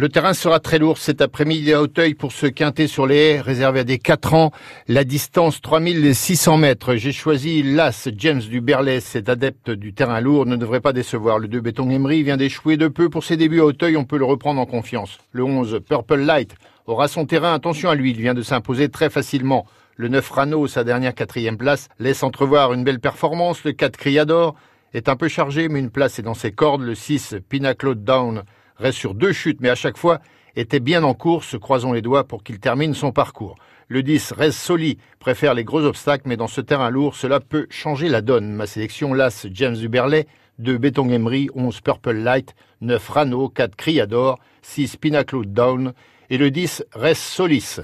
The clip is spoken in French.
Le terrain sera très lourd cet après-midi à Hauteuil pour se quinter sur les haies réservé à des 4 ans. La distance 3600 mètres. J'ai choisi l'As James du Berlay. Cet adepte du terrain lourd ne devrait pas décevoir. Le 2 Béton Emery vient d'échouer de peu pour ses débuts à Hauteuil. On peut le reprendre en confiance. Le 11 Purple Light aura son terrain. Attention à lui. Il vient de s'imposer très facilement. Le 9 Rano, sa dernière quatrième place, laisse entrevoir une belle performance. Le 4 Criador est un peu chargé, mais une place est dans ses cordes. Le 6 Pinnacle Down reste sur deux chutes, mais à chaque fois était bien en course, croisons les doigts pour qu'il termine son parcours. Le 10 reste solide, préfère les gros obstacles, mais dans ce terrain lourd, cela peut changer la donne. Ma sélection, l'As James Duberlet, 2 Béton Emery, 11 Purple Light, 9 Rano, 4 Criador, 6 Pinnacle Down, et le 10 reste Solis.